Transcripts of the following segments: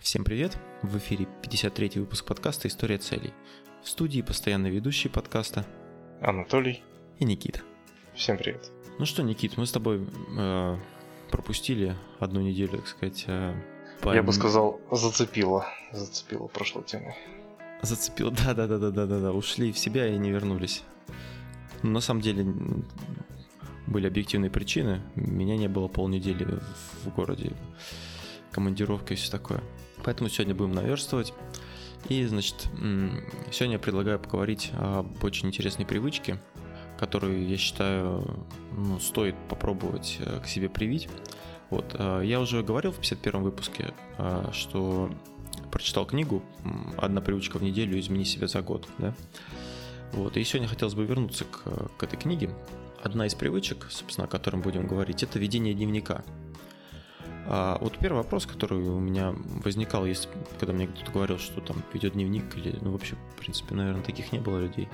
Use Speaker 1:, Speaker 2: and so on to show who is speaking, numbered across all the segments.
Speaker 1: Всем привет! В эфире 53-й выпуск подкаста «История целей». В студии постоянно ведущий подкаста
Speaker 2: Анатолий
Speaker 1: и Никита.
Speaker 2: Всем привет.
Speaker 1: Ну что, Никит, мы с тобой э, пропустили одну неделю, так сказать. Э,
Speaker 2: по... Я бы сказал, зацепило. Зацепило прошлой темой.
Speaker 1: Зацепило, да-да-да-да-да-да. Ушли в себя и не вернулись. Но на самом деле были объективные причины. Меня не было полнедели в городе. Командировка и все такое. Поэтому сегодня будем наверстывать. И, значит, сегодня я предлагаю поговорить об очень интересной привычке, которую, я считаю, ну, стоит попробовать э, к себе привить. Вот, э, я уже говорил в 51 выпуске, э, что прочитал книгу «Одна привычка в неделю, измени себя за год», да? Вот, и сегодня хотелось бы вернуться к, к этой книге. Одна из привычек, собственно, о котором будем говорить, это ведение дневника – а вот первый вопрос, который у меня возникал, если, когда мне кто-то говорил, что там ведет дневник, или, ну, вообще, в принципе, наверное, таких не было людей.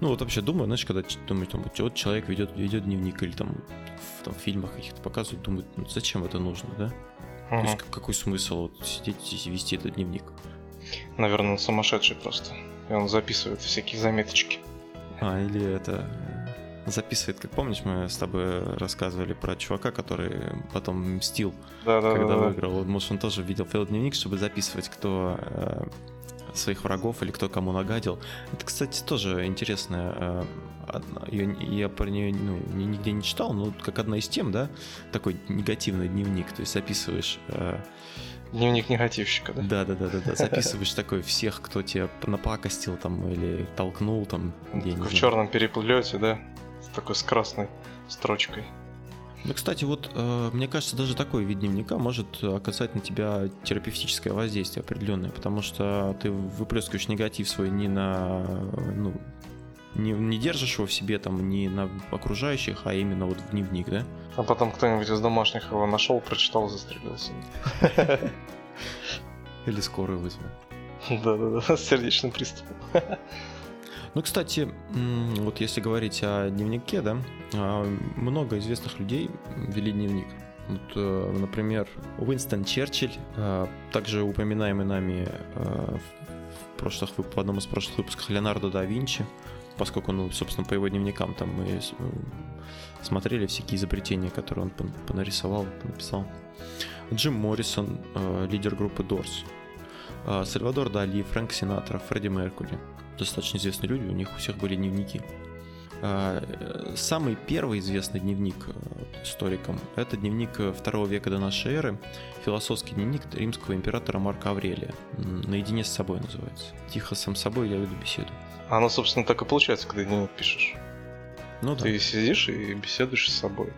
Speaker 1: Ну, вот вообще думаю, знаешь, когда думаю, там, вот человек ведет, ведет дневник, или там в, там, фильмах каких-то показывают, думают, ну, зачем это нужно, да? Uh-huh. То есть какой смысл вот сидеть и вести этот дневник?
Speaker 2: Наверное, он сумасшедший просто. И он записывает всякие заметочки.
Speaker 1: А, или это записывает, как помнишь, мы с тобой рассказывали про чувака, который потом мстил, да, да, когда да, выиграл. Вот, может, он тоже вел fail дневник, чтобы записывать, кто э, своих врагов или кто кому нагадил. Это, кстати, тоже интересная. Э, я, я про нее ну, нигде не читал, но как одна из тем, да, такой негативный дневник, то есть записываешь. Э,
Speaker 2: Дневник негативщика, да?
Speaker 1: Да, да, да, да, да. Записываешь такой всех, кто тебя напакостил там или толкнул там.
Speaker 2: В черном переплете, да? Такой с красной строчкой.
Speaker 1: Ну, кстати, вот э, мне кажется, даже такой вид дневника может оказать на тебя терапевтическое воздействие определенное, потому что ты выплескиваешь негатив свой не на, ну, не, не держишь его в себе там не на окружающих, а именно вот в дневник, да?
Speaker 2: А потом кто-нибудь из домашних его нашел, прочитал, застрелился.
Speaker 1: Или скорую вызвал.
Speaker 2: Да-да-да, с сердечным приступом.
Speaker 1: Ну, кстати, вот если говорить о дневнике, да, а, много известных людей вели дневник. Вот, э, например, Уинстон Черчилль, а, также упоминаемый нами а, в, прошлых, в одном из прошлых выпусков Леонардо да Винчи, поскольку, ну, собственно, по его дневникам там мы э, смотрели всякие изобретения, которые он понарисовал, написал. Джим Моррисон, э, лидер группы Doors. Сальвадор Дали, Фрэнк Синатра, Фредди Меркури достаточно известные люди, у них у всех были дневники. А, э, самый первый известный дневник э, историкам – это дневник э, второго века до нашей эры, философский дневник римского императора Марка Аврелия. «Наедине с собой» называется. Тихо сам собой я веду беседу.
Speaker 2: Оно, собственно, так и получается, когда дневник пишешь. Ну да. Ты сидишь и беседуешь с собой.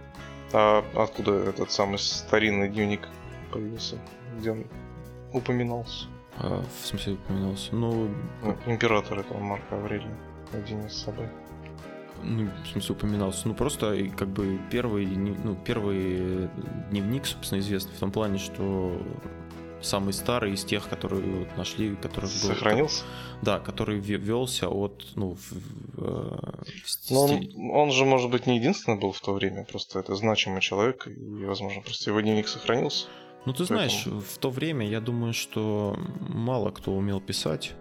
Speaker 2: А откуда этот самый старинный дневник появился? Где он упоминался?
Speaker 1: А, в смысле упоминался? Ну...
Speaker 2: ну император этого Марка Аврелия один с собой.
Speaker 1: Ну, в смысле упоминался. Ну, просто как бы первый, ну, первый дневник, собственно, известный в том плане, что самый старый из тех, которые вот нашли, который был,
Speaker 2: сохранился.
Speaker 1: Да, который велся от, ну, в,
Speaker 2: в, Но он, он же, может быть, не единственный был в то время, просто это значимый человек, и, возможно, просто его дневник сохранился.
Speaker 1: Ну, ты знаешь, в то время я думаю, что мало кто умел писать.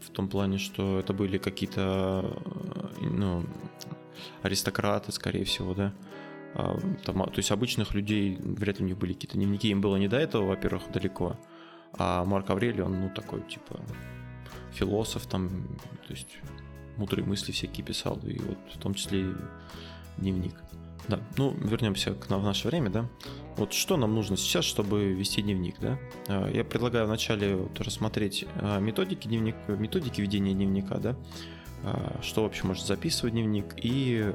Speaker 1: В том плане, что это были какие-то ну, аристократы, скорее всего, да. А, там, то есть обычных людей, вряд ли у них были какие-то дневники, им было не до этого, во-первых, далеко. А Марк Аврелий, он, ну, такой, типа, философ, там, то есть мудрые мысли всякие писал, и вот в том числе дневник. Да, ну, вернемся к нам в наше время, да. Вот что нам нужно сейчас, чтобы вести дневник, да? А, я предлагаю вначале вот рассмотреть а, методики, дневник, методики ведения дневника, да? А, что вообще может записывать дневник, и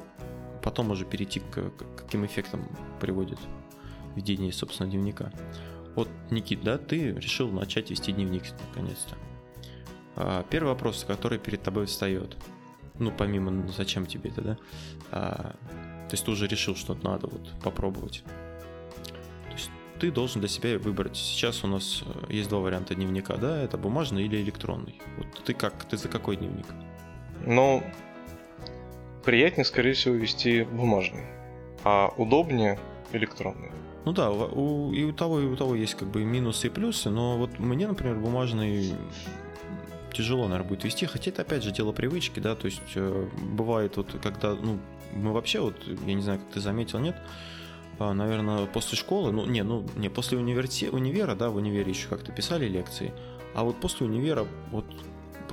Speaker 1: потом уже перейти к каким эффектам приводит ведение, собственно, дневника. Вот, Никит, да, ты решил начать вести дневник наконец-то. Первый вопрос, который перед тобой встает, ну, помимо ну, зачем тебе это, да, то есть ты уже решил, что надо вот попробовать. То есть ты должен для себя выбрать. Сейчас у нас э, есть два варианта дневника, да, это бумажный или электронный. Вот ты как, ты за какой дневник?
Speaker 2: Ну, приятнее, скорее всего, вести бумажный, а удобнее электронный.
Speaker 1: Ну да, у, и у того, и у того есть как бы минусы и плюсы, но вот мне, например, бумажный тяжело, наверное, будет вести, хотя это, опять же, дело привычки, да, то есть э, бывает вот, когда, ну, мы вообще, вот, я не знаю, как ты заметил, нет, а, наверное, после школы, ну, не, ну, не, после универси... универа, да, в универе еще как-то писали лекции, а вот после универа вот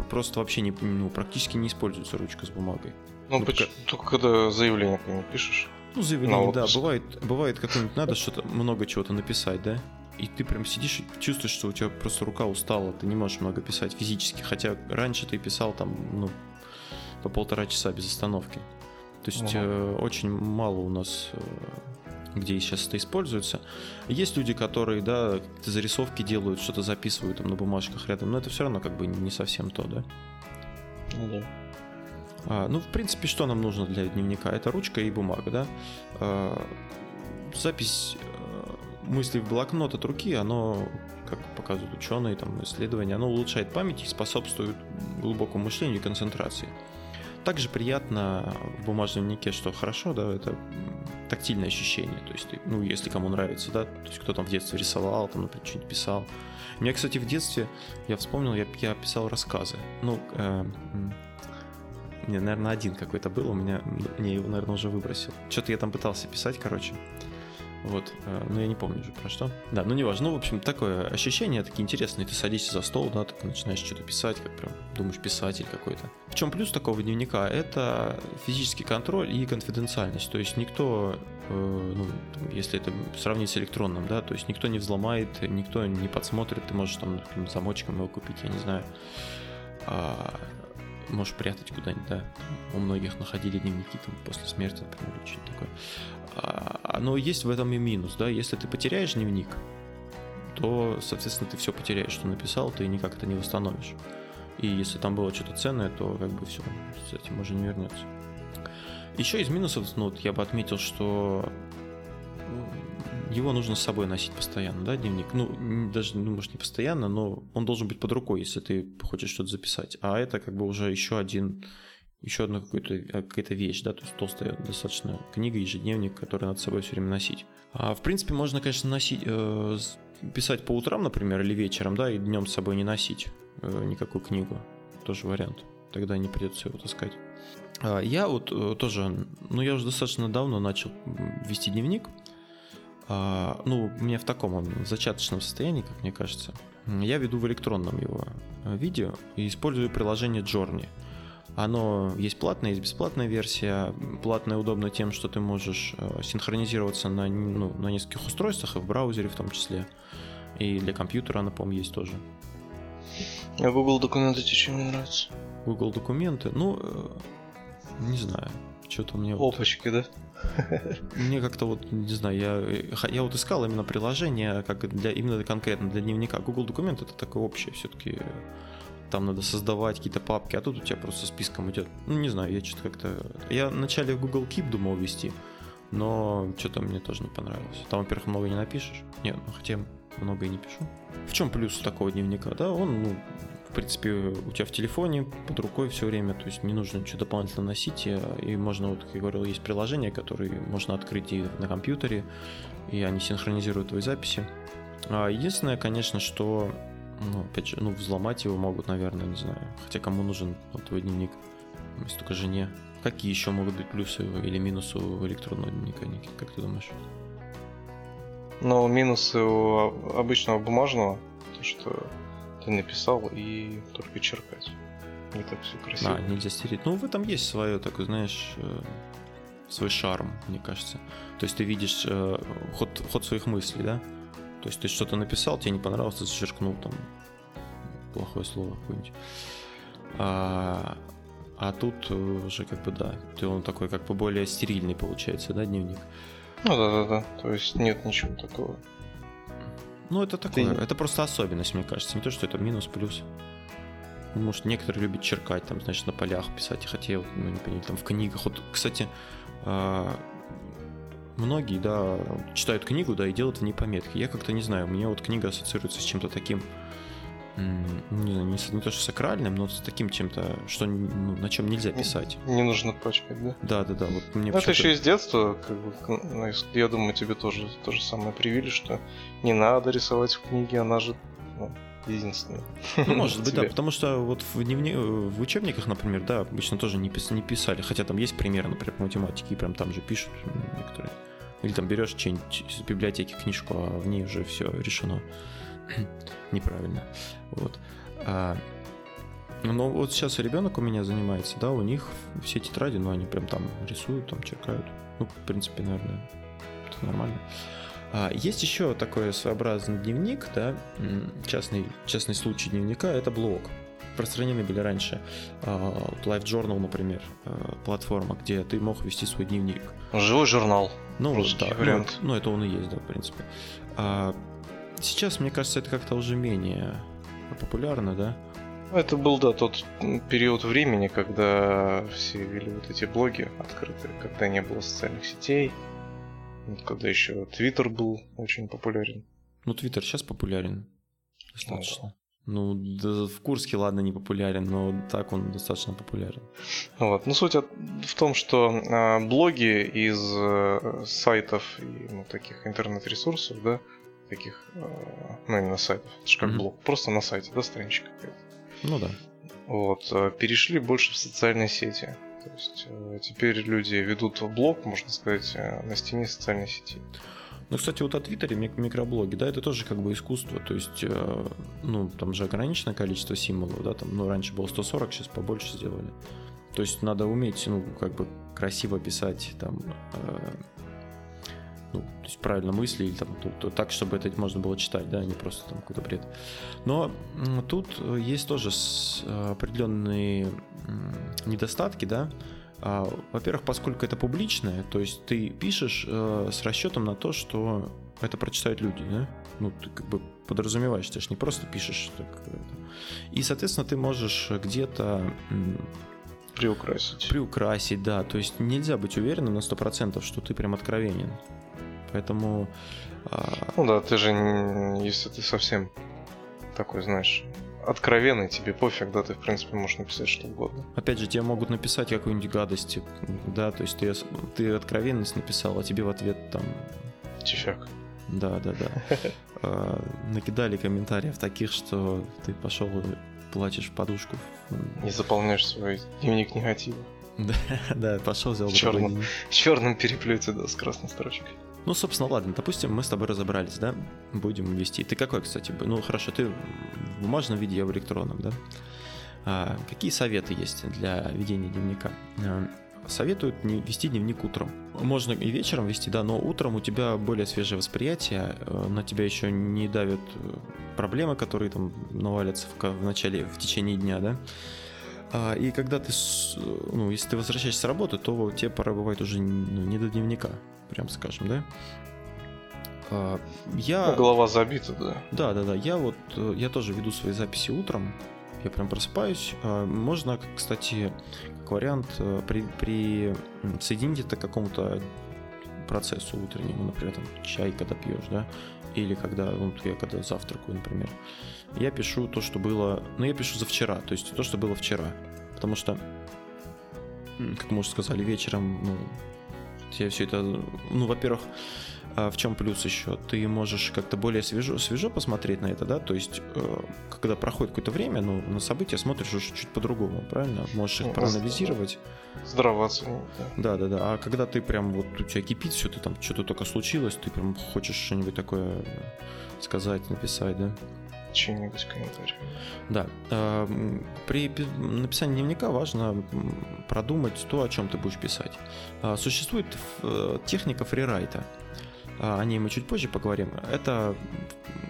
Speaker 1: просто вообще не, ну, практически не используется ручка с бумагой.
Speaker 2: Ну, ну почему? Только когда заявление какое-нибудь пишешь.
Speaker 1: Ну, заявление, да, бывает, бывает какое-нибудь надо что-то, много чего-то написать, да, и ты прям сидишь и чувствуешь, что у тебя просто рука устала, ты не можешь много писать физически, хотя раньше ты писал там, ну, по полтора часа без остановки. То есть э, очень мало у нас э, где сейчас это используется. Есть люди, которые, да, зарисовки делают, что-то записывают там на бумажках рядом, но это все равно как бы не совсем то, да?
Speaker 2: Ну да.
Speaker 1: А, ну, в принципе, что нам нужно для дневника? Это ручка и бумага, да? А, запись а, мыслей в блокнот от руки, оно, как показывают ученые, там, исследования, оно улучшает память и способствует глубокому мышлению и концентрации. Также приятно в бумажном дневнике, что хорошо, да, это тактильное ощущение. То есть, ну, если кому нравится, да, то есть кто там в детстве рисовал, там, например, что-нибудь писал. Меня, кстати, в детстве, я вспомнил, я, я писал рассказы. Ну, э, не, наверное, один какой-то был, у меня, мне его, наверное, уже выбросил. Что-то я там пытался писать, короче. Вот, э, но я не помню уже про что. Да, ну не важно. Ну, в общем, такое ощущение такие интересные. Ты садишься за стол, да, так начинаешь что-то писать, как прям думаешь, писатель какой-то. В чем плюс такого дневника? Это физический контроль и конфиденциальность. То есть никто, э, ну, если это сравнить с электронным, да, то есть никто не взломает, никто не подсмотрит, ты можешь там, например, замочком его купить, я не знаю. А, можешь прятать куда-нибудь, да. У многих находили дневники там после смерти, например, или что-то такое. А, но есть в этом и минус, да, если ты потеряешь дневник, то, соответственно, ты все потеряешь, что написал, ты никак это не восстановишь. И если там было что-то ценное, то как бы все, с этим уже не вернется. Еще из минусов, ну, вот я бы отметил, что его нужно с собой носить постоянно, да, дневник. Ну, даже, ну, может, не постоянно, но он должен быть под рукой, если ты хочешь что-то записать. А это как бы уже еще один еще одна какая-то э, какая вещь, да, то есть толстая достаточно книга, ежедневник, который надо с собой все время носить. А, в принципе, можно, конечно, носить, э, писать по утрам, например, или вечером, да, и днем с собой не носить э, никакую книгу. Тоже вариант. Тогда не придется его таскать. А, я вот э, тоже, ну, я уже достаточно давно начал вести дневник. А, ну, у меня в таком он, в зачаточном состоянии, как мне кажется. Я веду в электронном его э, видео и использую приложение Journey. Оно есть платная, есть бесплатная версия. Платная удобна тем, что ты можешь э, синхронизироваться на, ну, на нескольких устройствах, и в браузере в том числе. И для компьютера она, по-моему, есть тоже.
Speaker 2: А Google документы тебе чем не нравится?
Speaker 1: Google документы? Ну, э, не знаю. Что-то мне...
Speaker 2: Опачки, вот...
Speaker 1: да? Мне как-то вот, не знаю, я, я вот искал именно приложение, как для, именно конкретно для дневника. Google документ это такое общее все-таки там надо создавать какие-то папки, а тут у тебя просто списком идет. Ну, не знаю, я что-то как-то... Я вначале в Google Keep думал вести, но что-то мне тоже не понравилось. Там, во-первых, много не напишешь. Нет, ну хотя много и не пишу. В чем плюс такого дневника? Да, он, ну, в принципе, у тебя в телефоне, под рукой все время, то есть не нужно ничего дополнительно носить, и можно, вот, как я говорил, есть приложения, которые можно открыть и на компьютере, и они синхронизируют твои записи. А единственное, конечно, что ну, опять же, ну, взломать его могут, наверное, не знаю. Хотя кому нужен вот твой дневник? Если только жене. Какие еще могут быть плюсы или минусы у электронного дневника, Никит, как ты думаешь?
Speaker 2: Ну, минусы у обычного бумажного, то что ты написал и только черкать. Не так все красиво.
Speaker 1: А, нельзя стереть. Ну, в этом есть свое, такое, знаешь, э, свой шарм, мне кажется. То есть ты видишь э, ход, ход своих мыслей, да? То есть ты что-то написал, тебе не понравилось, ты зачеркнул там плохое слово какое-нибудь. А, а тут уже как бы да, ты он такой как бы более стерильный получается, да, дневник?
Speaker 2: Ну да, да, да. То есть нет ничего такого.
Speaker 1: Ну это такое, ты... это просто особенность, мне кажется. Не то, что это минус, плюс. Может, некоторые любят черкать, там, значит, на полях писать, хотя я, ну, не понимаю, там в книгах. Вот, кстати, а, многие, да, читают книгу, да, и делают в ней пометки. Я как-то не знаю, меня вот книга ассоциируется с чем-то таким, не, знаю, не, не то что сакральным, но с таким чем-то, что ну, на чем нельзя писать.
Speaker 2: Не, не нужно пачкать, да?
Speaker 1: Да, да, да. Вот
Speaker 2: мне ну, это еще из детства, как бы, ну, я думаю, тебе тоже то же самое привили, что не надо рисовать в книге, она же ну, единственная.
Speaker 1: Ну, может быть, да, потому что вот в, дневни... в учебниках, например, да, обычно тоже не, пис... не писали, хотя там есть примеры, например, по математике, и прям там же пишут некоторые. Или там берешь что-нибудь из библиотеки книжку, а в ней уже все решено. Неправильно. Вот. А, но вот сейчас ребенок у меня занимается, да, у них все тетради, ну, они прям там рисуют, там черкают. Ну, в принципе, наверное, это нормально. А, есть еще такой своеобразный дневник, да, частный, частный случай дневника, это блог. Распространены были раньше а, Life Journal, например, а, платформа, где ты мог вести свой дневник.
Speaker 2: Живой журнал.
Speaker 1: Ну, да, ну, вариант. Ну, ну, это он и есть, да, в принципе. Сейчас, мне кажется, это как-то уже менее популярно, да?
Speaker 2: Это был, да, тот период времени, когда все вели вот эти блоги открытые, когда не было социальных сетей, когда еще Твиттер был очень популярен.
Speaker 1: Ну, Твиттер сейчас популярен. Достаточно. Ну, да, в Курске, ладно, не популярен, но так он достаточно популярен.
Speaker 2: Вот. Ну, суть в том, что э, блоги из э, сайтов и ну, таких интернет-ресурсов, да, таких, э, ну, именно сайтов, это же как mm-hmm. блог, просто на сайте, да, страничка какая-то.
Speaker 1: Ну да.
Speaker 2: Вот, э, перешли больше в социальные сети. То есть э, теперь люди ведут блог, можно сказать, э, на стене социальной сети.
Speaker 1: Ну, кстати, вот о Твиттере микроблоги, да, это тоже как бы искусство, то есть, ну, там же ограниченное количество символов, да, там, ну, раньше было 140, сейчас побольше сделали. То есть надо уметь, ну, как бы красиво писать, там, ну, то есть правильно мысли, или там, то, то, так, чтобы это можно было читать, да, а не просто там какой-то бред. Но тут есть тоже э, определенные недостатки, да. А, во-первых, поскольку это публичное, то есть ты пишешь э, с расчетом на то, что это прочитают люди, да? Ну, ты как бы подразумеваешь, ты же не просто пишешь. Так, и, соответственно, ты можешь где-то
Speaker 2: Приукрасить.
Speaker 1: Приукрасить, да. То есть нельзя быть уверенным на 100%, что ты прям откровенен. Поэтому...
Speaker 2: А, ну да, ты же, если ты совсем такой, знаешь, откровенный, тебе пофиг, да, ты, в принципе, можешь написать что угодно.
Speaker 1: Опять же, тебе могут написать какую-нибудь гадость, да, то есть ты, ты откровенность написал, а тебе в ответ там...
Speaker 2: Тифяк.
Speaker 1: Да, да, да. А, накидали комментариев таких, что ты пошел плачешь в подушку.
Speaker 2: Не заполняешь свой дневник негатива.
Speaker 1: Да, да, пошел, взял
Speaker 2: черным, черным переплете, да, с красной строчкой.
Speaker 1: Ну, собственно, ладно, допустим, мы с тобой разобрались, да? Будем вести. Ты какой, кстати? Ну, хорошо, ты в бумажном виде, я в электронном, да? А, какие советы есть для ведения дневника? Советуют не вести дневник утром. Можно и вечером вести, да, но утром у тебя более свежее восприятие, э, на тебя еще не давят э, проблемы, которые там навалятся в, в начале, в течение дня, да? А, и когда ты, ну, если ты возвращаешься с работы, то тебе пора бывает уже ну, не до дневника, прям скажем, да?
Speaker 2: А, я... Ну, голова забита, да.
Speaker 1: Да, да, да. Я вот, э, я тоже веду свои записи утром. Я прям просыпаюсь. А, можно, кстати, вариант, э, при, при соединить это к какому-то процессу утреннему, например, там, чай, когда пьешь, да, или когда, ну, я когда завтракаю, например, я пишу то, что было, ну, я пишу за вчера, то есть то, что было вчера, потому что, как мы уже сказали, вечером, ну, тебе все это, ну, во-первых, а в чем плюс еще? Ты можешь как-то более свежо, свежо посмотреть на это, да? То есть, э, когда проходит какое-то время, ну, на события смотришь уже чуть по-другому, правильно? Можешь их ну, проанализировать.
Speaker 2: Здраво
Speaker 1: да. Да, да, да. А когда ты прям вот у тебя кипит все, ты там что-то только случилось, ты прям хочешь что-нибудь такое сказать, написать, да?
Speaker 2: чей-нибудь комментарий.
Speaker 1: Да. А, при написании дневника важно продумать то, о чем ты будешь писать. А, существует э, техника фрирайта. А, о ней мы чуть позже поговорим. Это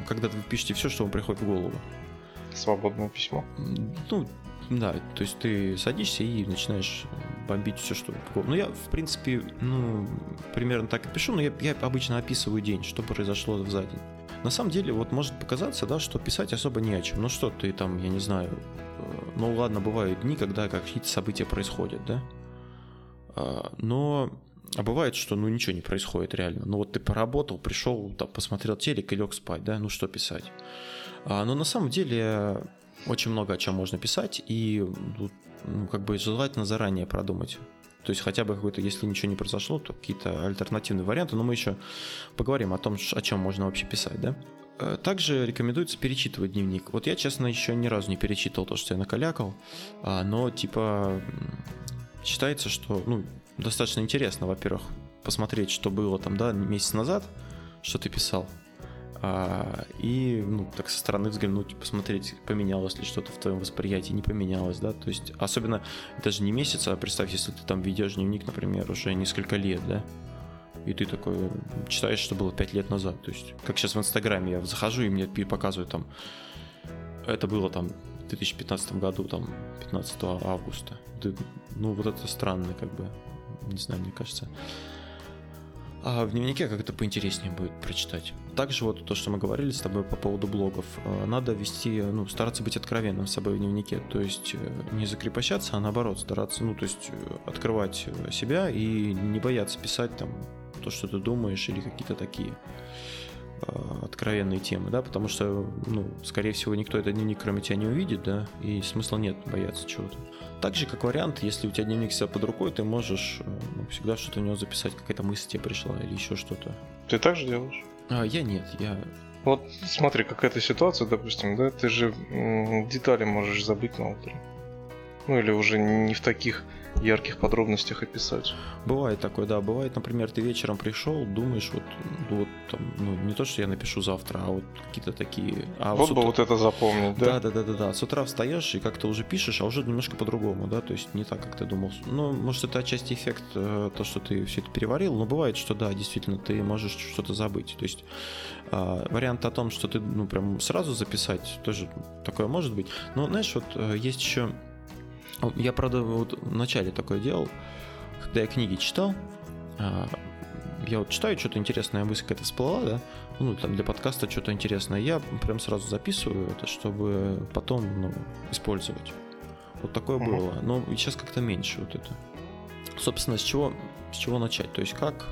Speaker 1: когда вы пишете все, что вам приходит в голову.
Speaker 2: Свободное письмо.
Speaker 1: Ну, да, то есть ты садишься и начинаешь бомбить все, что... Ну, я, в принципе, ну, примерно так и пишу, но я, я обычно описываю день, что произошло за день. На самом деле, вот может показаться, да, что писать особо не о чем. Ну что ты там, я не знаю, э, ну ладно, бывают дни, когда какие-то события происходят, да, а, но а бывает, что ну ничего не происходит реально. Ну вот ты поработал, пришел, там, посмотрел телек и лег спать, да, ну что писать. А, но на самом деле очень много о чем можно писать, и ну, как бы желательно заранее продумать. То есть хотя бы какой-то, если ничего не произошло, то какие-то альтернативные варианты, но мы еще поговорим о том, о чем можно вообще писать, да? Э, также рекомендуется перечитывать дневник. Вот я, честно, еще ни разу не перечитывал то, что я накалякал, а, но типа считается, что ну, достаточно интересно, во-первых, посмотреть, что было там, да, месяц назад, что ты писал, а, и, ну, так со стороны взглянуть, посмотреть, поменялось ли что-то в твоем восприятии, не поменялось, да, то есть, особенно, даже не месяц, а представь, если ты там ведешь дневник, например, уже несколько лет, да, и ты такой читаешь, что было 5 лет назад, то есть, как сейчас в Инстаграме я захожу, и мне показывают там, это было там в 2015 году, там, 15 августа, ну, вот это странно, как бы, не знаю, мне кажется, а в дневнике как-то поинтереснее будет прочитать. Также вот то, что мы говорили с тобой по поводу блогов, э, надо вести, ну, стараться быть откровенным с собой в дневнике, то есть э, не закрепощаться, а наоборот стараться, ну, то есть э, открывать себя и не бояться писать там то, что ты думаешь или какие-то такие откровенные темы, да, потому что, ну, скорее всего, никто этот дневник кроме тебя не увидит, да, и смысла нет бояться чего-то. Так же, как вариант, если у тебя дневник себя под рукой, ты можешь э, ну, всегда что-то в него записать, какая-то мысль тебе пришла или еще что-то.
Speaker 2: Ты так же делаешь?
Speaker 1: А, я нет, я...
Speaker 2: Вот смотри, какая-то ситуация, допустим, да, ты же детали можешь забыть на утро. Ну или уже не в таких ярких подробностях описать.
Speaker 1: Бывает такое, да. Бывает, например, ты вечером пришел, думаешь, вот, вот там, ну, не то, что я напишу завтра, а вот какие-то такие. А
Speaker 2: вот бы утра... вот это запомнить, да?
Speaker 1: Да, да, да, да, да. С утра встаешь и как-то уже пишешь, а уже немножко по-другому, да, то есть не так, как ты думал. Ну, может, это отчасти эффект, э, то, что ты все это переварил, но бывает, что да, действительно, ты можешь что-то забыть. То есть э, вариант о том, что ты, ну, прям сразу записать, тоже такое может быть. Но, знаешь, вот э, есть еще я, правда, вот в начале такое делал, когда я книги читал, а, я вот читаю, что-то интересное мысль какая-то всплыла, да, ну, там для подкаста что-то интересное, я прям сразу записываю это, чтобы потом, ну, использовать. Вот такое uh-huh. было. Но сейчас как-то меньше вот это. Собственно, с чего, с чего начать? То есть как,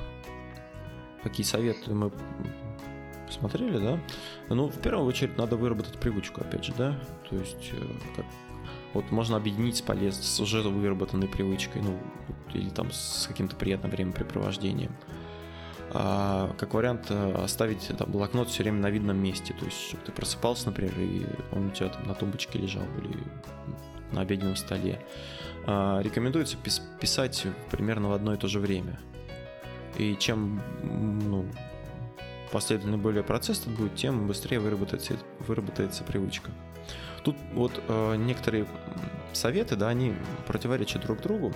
Speaker 1: какие советы мы посмотрели, да? Ну, в первую очередь надо выработать привычку, опять же, да? То есть э, как, вот можно объединить с полез с уже выработанной привычкой, ну, или там с каким-то приятным времяпрепровождением. А, как вариант, э, оставить там, блокнот все время на видном месте. То есть, чтобы ты просыпался, например, и он у тебя там на тумбочке лежал или на обеденном столе. А, рекомендуется пис- писать примерно в одно и то же время. И чем ну, последовательный более процесс тут будет, тем быстрее выработается, выработается привычка. Тут вот э, некоторые советы, да, они противоречат друг другу.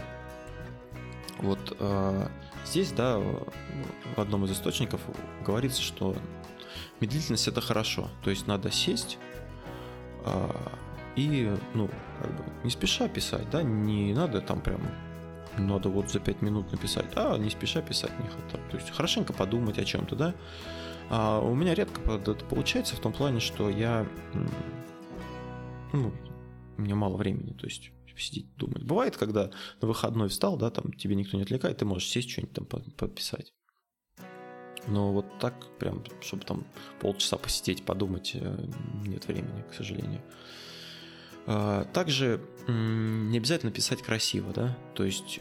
Speaker 1: Вот э, здесь, да, в одном из источников говорится, что медлительность это хорошо. То есть надо сесть э, и, ну, как бы не спеша писать, да, не надо там прям надо вот за 5 минут написать, а не спеша писать не хочу. То есть хорошенько подумать о чем-то, да. А у меня редко это получается в том плане, что я ну, у меня мало времени, то есть сидеть думать. Бывает, когда на выходной встал, да, там тебе никто не отвлекает, ты можешь сесть что-нибудь там подписать. Но вот так, прям, чтобы там полчаса посидеть, подумать, э, нет времени, к сожалению. А, также не обязательно писать красиво, да, то есть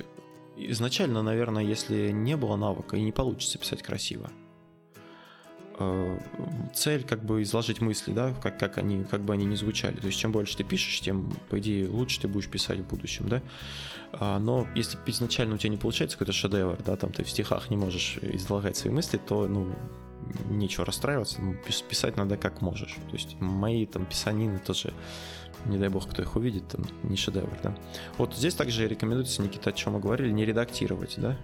Speaker 1: изначально, наверное, если не было навыка, и не получится писать красиво. Э, цель как бы изложить мысли, да, как, как, они, как бы они ни звучали. То есть чем больше ты пишешь, тем, по идее, лучше ты будешь писать в будущем, да. А, но если изначально у тебя не получается какой-то шедевр, да, там ты в стихах не можешь излагать свои мысли, то, ну, нечего расстраиваться, ну, писать надо как можешь. То есть мои там писанины тоже, не дай бог, кто их увидит, там не шедевр, да. Вот здесь также рекомендуется, Никита, о чем мы говорили, не редактировать, да,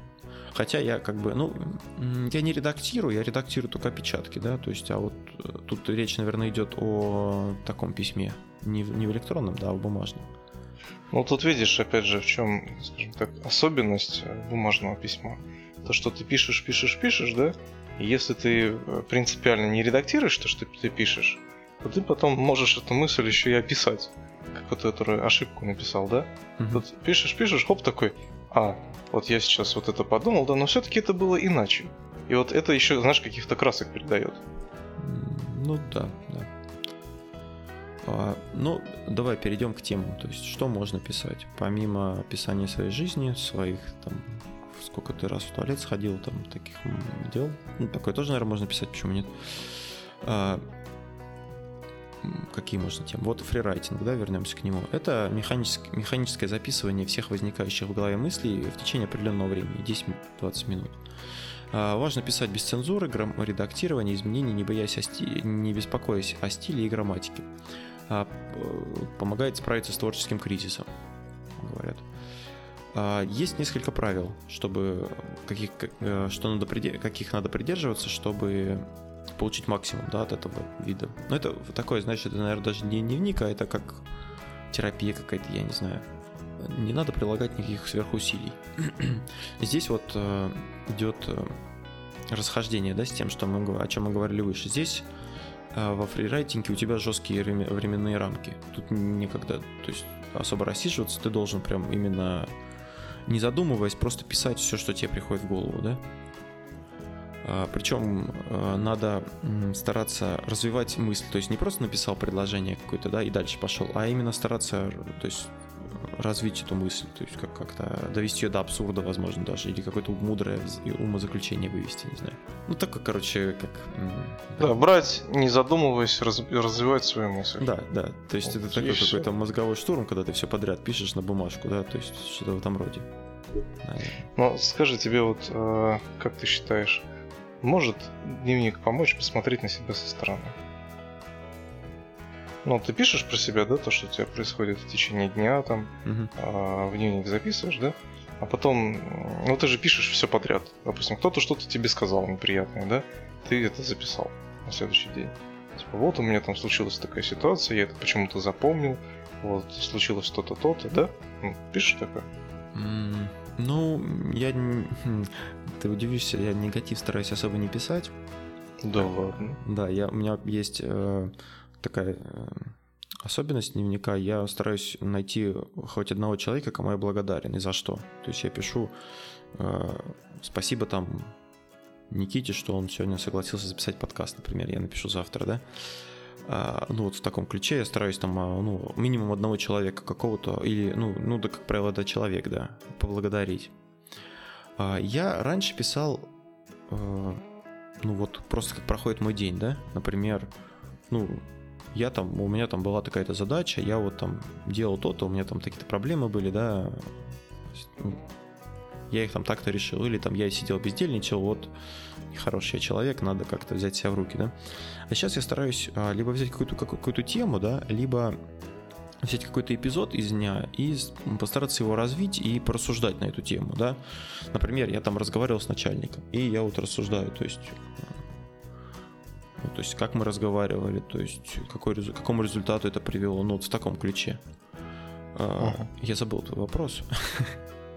Speaker 1: Хотя я как бы, ну, я не редактирую, я редактирую только опечатки, да, то есть, а вот э, тут речь, наверное, идет о таком письме, не, не в электронном, да, а в бумажном.
Speaker 2: Ну, тут видишь, опять же, в чем, скажем так, особенность э, бумажного письма. То, что ты пишешь, пишешь, пишешь, да, и если ты э, принципиально не редактируешь то, что ты пишешь, то ты потом можешь эту мысль еще и описать, как вот эту ошибку написал, да? Угу. Тут пишешь, пишешь, хоп, такой, а, вот я сейчас вот это подумал, да, но все-таки это было иначе. И вот это еще, знаешь, каких-то красок придает.
Speaker 1: Ну да, да. А, ну, давай перейдем к темам. То есть, что можно писать? Помимо описания своей жизни, своих там сколько ты раз в туалет сходил, там таких дел. Ну, такое тоже, наверное, можно писать, почему нет. А, какие можно темы? Вот фрирайтинг, да, вернемся к нему. Это механическое, механическое записывание всех возникающих в голове мыслей в течение определенного времени, 10-20 минут. А, важно писать без цензуры, редактирования, изменений, не, боясь о сти... не беспокоясь о стиле и грамматике. А, помогает справиться с творческим кризисом, говорят. А, есть несколько правил, чтобы каких, э, что надо, каких надо придерживаться, чтобы получить максимум да, от этого вида. Но это такое, знаешь, это, наверное, даже не дневник, а это как терапия какая-то, я не знаю. Не надо прилагать никаких сверхусилий. Здесь вот э, идет э, расхождение да, с тем, что мы, о чем мы говорили выше. Здесь э, во фрирайтинге у тебя жесткие временные рамки. Тут никогда, то есть особо рассиживаться ты должен прям именно не задумываясь, просто писать все, что тебе приходит в голову, да? А, Причем а, надо стараться развивать мысль, то есть не просто написал предложение какое-то, да, и дальше пошел, а именно стараться, то есть развить эту мысль, то есть как- как-то довести ее до абсурда, возможно, даже, или какое-то мудрое умозаключение вывести, не знаю. Ну, так как, короче, как...
Speaker 2: Да, да брать, не задумываясь, раз, развивать свою мысль.
Speaker 1: Да, да, то есть вот, это такой какой-то мозговой штурм, когда ты все подряд пишешь на бумажку, да, то есть что-то в этом роде.
Speaker 2: Ну, скажи, тебе вот, э, как ты считаешь, может дневник помочь посмотреть на себя со стороны? Ну, ты пишешь про себя, да, то, что у тебя происходит в течение дня, там, угу. а, в дневник записываешь, да? А потом, ну, ты же пишешь все подряд. Допустим, кто-то что-то тебе сказал неприятное, да? Ты это записал на следующий день. Типа, вот у меня там случилась такая ситуация, я это почему-то запомнил, вот, случилось что-то, то-то, да? Ну, пишешь такое?
Speaker 1: Mm, ну, я... Хм, ты удивишься, я негатив стараюсь особо не писать.
Speaker 2: Да ладно.
Speaker 1: Да, я, у меня есть э, такая э, особенность дневника. Я стараюсь найти хоть одного человека, кому я благодарен и за что. То есть я пишу э, спасибо там Никите, что он сегодня согласился записать подкаст, например. Я напишу завтра, да. А, ну вот в таком ключе я стараюсь там, а, ну, минимум одного человека какого-то, или, ну, ну да, как правило, да, человек, да, поблагодарить. А, я раньше писал, ну вот просто как проходит мой день, да, например, ну, я там, у меня там была такая-то задача, я вот там делал то-то, у меня там какие-то проблемы были, да, ну, я их там так-то решил, или там я сидел бездельничал, вот хороший я человек, надо как-то взять себя в руки, да. А сейчас я стараюсь а, либо взять какую-то какую тему, да, либо взять какой-то эпизод из дня и постараться его развить и порассуждать на эту тему, да. Например, я там разговаривал с начальником, и я вот рассуждаю, то есть ну, то есть как мы разговаривали, то есть какой, к какому результату это привело, ну вот в таком ключе. Uh-huh. Я забыл твой вопрос.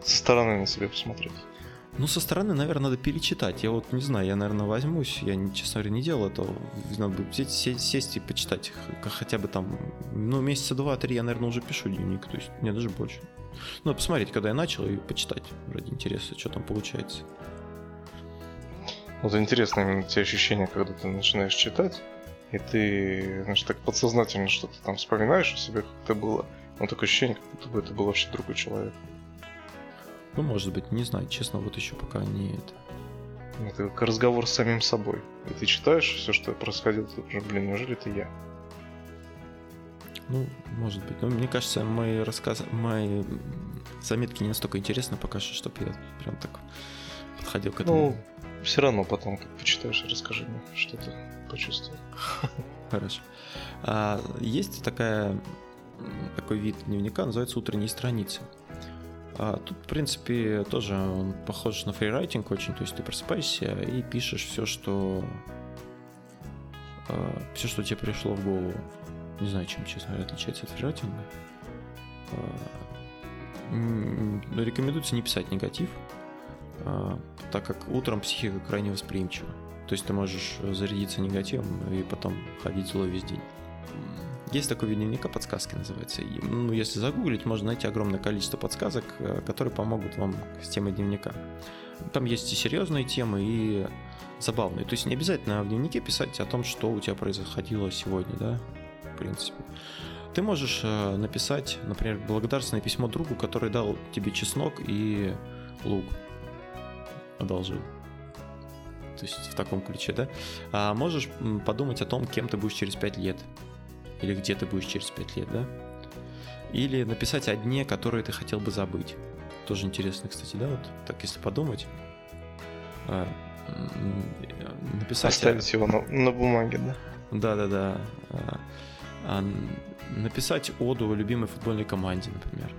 Speaker 2: Со стороны на себя посмотреть.
Speaker 1: Ну, со стороны, наверное, надо перечитать. Я вот не знаю, я, наверное, возьмусь. Я, честно говоря, не делал этого. Надо бы сесть, сесть и почитать хотя бы там, ну, месяца два-три я, наверное, уже пишу дневник. То есть, не даже больше. Ну, посмотреть, когда я начал, и почитать ради интереса, что там получается.
Speaker 2: Вот интересно именно те ощущения, когда ты начинаешь читать, и ты, значит, так подсознательно что-то там вспоминаешь о себе, как это было. Но такое ощущение, как будто бы это был вообще другой человек.
Speaker 1: Ну, может быть, не знаю, честно, вот еще пока не это.
Speaker 2: Это как разговор с самим собой. И ты читаешь все, что происходило, ты уже, блин, неужели это я?
Speaker 1: Ну, может быть. Но мне кажется, мои рассказы, мои заметки не настолько интересны пока что, чтобы я прям так подходил к этому.
Speaker 2: Ну, все равно потом, как почитаешь, расскажи мне, что ты почувствовал.
Speaker 1: Хорошо. А, есть такая, такой вид дневника, называется «Утренние страницы». А тут, в принципе, тоже он похож на фрирайтинг очень, то есть ты просыпаешься и пишешь все, что а, все, что тебе пришло в голову. Не знаю, чем, честно говоря, отличается от фрирайтинга. А, рекомендуется не писать негатив, а, так как утром психика крайне восприимчива. То есть ты можешь зарядиться негативом и потом ходить злой весь день. Есть такой вид дневника, подсказки называется. И, ну, если загуглить, можно найти огромное количество подсказок, э, которые помогут вам с темой дневника. Там есть и серьезные темы, и забавные. То есть не обязательно в дневнике писать о том, что у тебя происходило сегодня, да, принципе. Ты можешь э, написать, например, благодарственное письмо другу, который дал тебе чеснок и лук. Одолжил. То есть в таком ключе, да? А можешь подумать о том, кем ты будешь через 5 лет. Или где ты будешь через 5 лет, да? Или написать о дне, который ты хотел бы забыть. Тоже интересно, кстати, да, вот так если подумать. А,
Speaker 2: написать... Оставить его на, на бумаге, да?
Speaker 1: Да-да-да. А, а, написать оду любимой футбольной команде, например.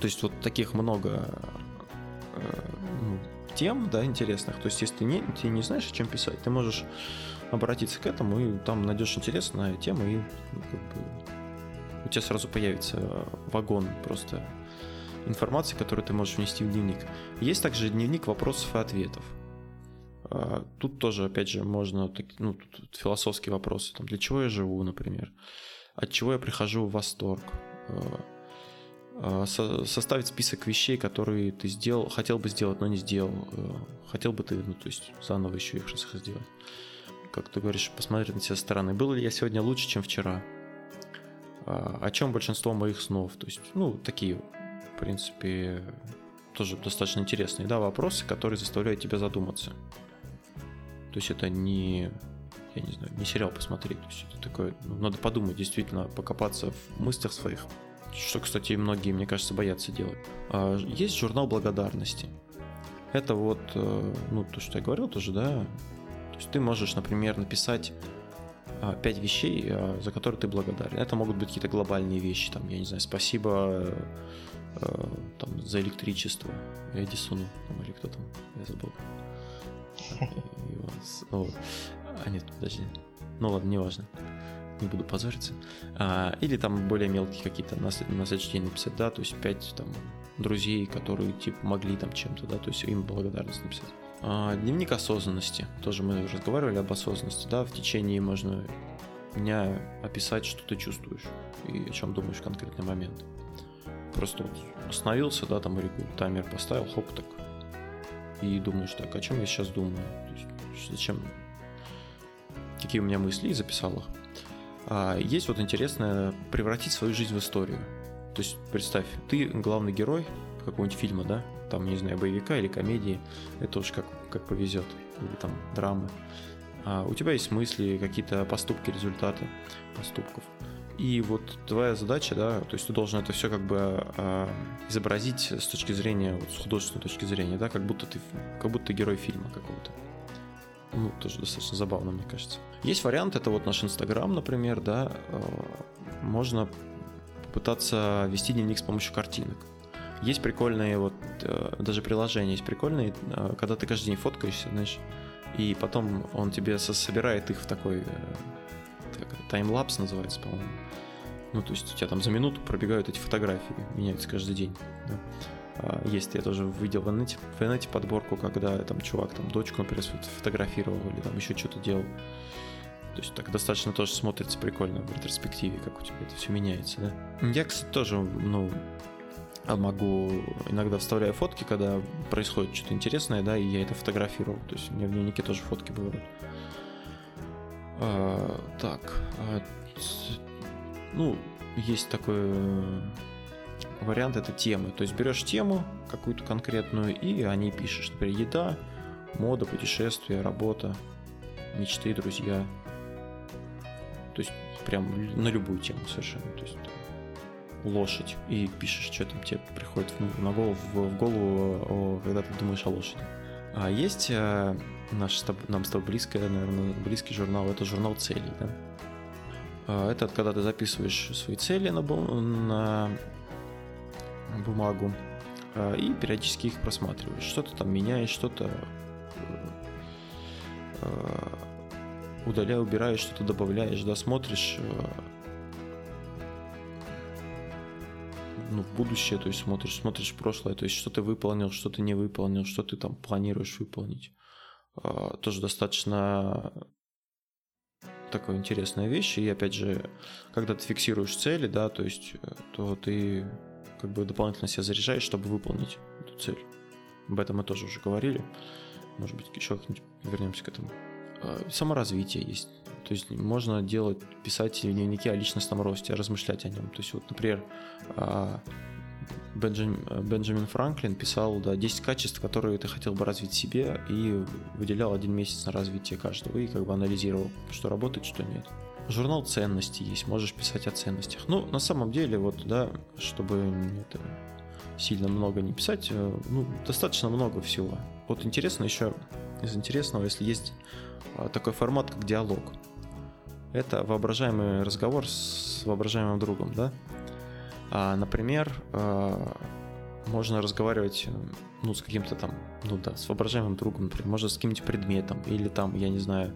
Speaker 1: То есть вот таких много э, ну, тем, да, интересных. То есть если ты не, ты не знаешь, о чем писать, ты можешь обратиться к этому, и там найдешь интересную тему, и ну, как бы, у тебя сразу появится вагон просто информации, которую ты можешь внести в дневник. Есть также дневник вопросов и ответов. А, тут тоже, опять же, можно, ну, тут философские вопросы, там, для чего я живу, например, от чего я прихожу в восторг, а, а, составить список вещей, которые ты сделал, хотел бы сделать, но не сделал, хотел бы ты, ну, то есть заново еще их сделать. Как ты говоришь, посмотреть на себя со стороны. Был ли я сегодня лучше, чем вчера? О чем большинство моих снов? То есть, ну, такие, в принципе, тоже достаточно интересные, да, вопросы, которые заставляют тебя задуматься. То есть это не, я не знаю, не сериал посмотреть. То есть это такое, ну, надо подумать, действительно, покопаться в мыслях своих. Что, кстати, многие, мне кажется, боятся делать. А, есть журнал благодарности. Это вот, э, ну, то, что я говорил тоже, да. То есть ты можешь, например, написать а, пять вещей, а, за которые ты благодарен. Это могут быть какие-то глобальные вещи, там, я не знаю, спасибо э, там, за электричество Эдисону, там, или кто там, я забыл. Вот. А нет, подожди. Ну ладно, неважно. Не буду позориться. А, или там более мелкие какие-то на, на следующий день написать, да, то есть пять там друзей, которые типа могли там чем-то, да, то есть им благодарность написать. А, дневник осознанности. Тоже мы разговаривали об осознанности, да, в течение можно дня описать, что ты чувствуешь и о чем думаешь в конкретный момент. Просто вот остановился, да, там или таймер поставил, хоп, так и думаешь, так, о чем я сейчас думаю? Есть, зачем? Какие у меня мысли, и записал их. А есть вот интересное превратить свою жизнь в историю. То есть, представь, ты главный герой какого-нибудь фильма, да? Там, не знаю, боевика или комедии. Это уж как, как повезет. Или там драмы. А у тебя есть мысли, какие-то поступки, результаты поступков. И вот твоя задача, да, то есть ты должен это все как бы э, изобразить с точки зрения, вот, с художественной точки зрения, да, как будто ты, как будто ты герой фильма какого-то. Ну, тоже достаточно забавно, мне кажется. Есть вариант, это вот наш Инстаграм, например, да, э, можно попытаться вести дневник с помощью картинок. Есть прикольные вот, э, даже приложения есть прикольные, э, когда ты каждый день фоткаешься, знаешь, и потом он тебе собирает их в такой э, таймлапс называется, по-моему. Ну, то есть у тебя там за минуту пробегают эти фотографии, меняются каждый день. Да. А, есть, я тоже видел в инете, в инете подборку, когда там чувак там дочку, например, фотографировал или там еще что-то делал. То есть так достаточно тоже смотрится прикольно в ретроспективе, как у тебя это все меняется, да. Я, кстати, тоже, ну, могу иногда вставляю фотки, когда происходит что-то интересное, да, и я это фотографирую. То есть у меня в дневнике тоже фотки бывают. А, так, а, ну, есть такой э, вариант, это темы. То есть берешь тему какую-то конкретную и о ней пишешь. Например, еда, мода, путешествия, работа, мечты, друзья. То есть прям на любую тему совершенно. То есть лошадь и пишешь, что там тебе приходит в, на голову, в, в голову, когда ты думаешь о лошади. А есть э, наш, нам с тобой близкий, наверное, близкий журнал, это журнал целей, да? А, это когда ты записываешь свои цели на, бум- на бумагу а, и периодически их просматриваешь. Что-то там меняешь, что-то а, удаляешь, убираешь, что-то добавляешь, да, смотришь ну, в будущее, то есть смотришь, смотришь прошлое, то есть что ты выполнил, что ты не выполнил, что ты там планируешь выполнить. А, тоже достаточно такая интересная вещь. И опять же, когда ты фиксируешь цели, да, то есть, э, то ты как бы дополнительно себя заряжаешь, чтобы выполнить эту цель. Об этом мы тоже уже говорили. Может быть, еще как-нибудь вернемся к этому. Саморазвитие есть. То есть можно делать, писать дневники о личностном росте, размышлять о нем. То есть вот, например, Бенджамин, Бенджамин Франклин писал да, 10 качеств, которые ты хотел бы развить себе, и выделял один месяц на развитие каждого, и как бы анализировал, что работает, что нет. Журнал ценностей есть, можешь писать о ценностях. Ну, на самом деле, вот, да, чтобы это, сильно много не писать, э, ну, достаточно много всего. Вот интересно еще, из интересного, если есть а, такой формат, как диалог. Это воображаемый разговор с воображаемым другом, да? А, например, а, можно разговаривать ну, с каким-то там, ну да, с воображаемым другом, например, можно с каким-нибудь предметом, или там, я не знаю,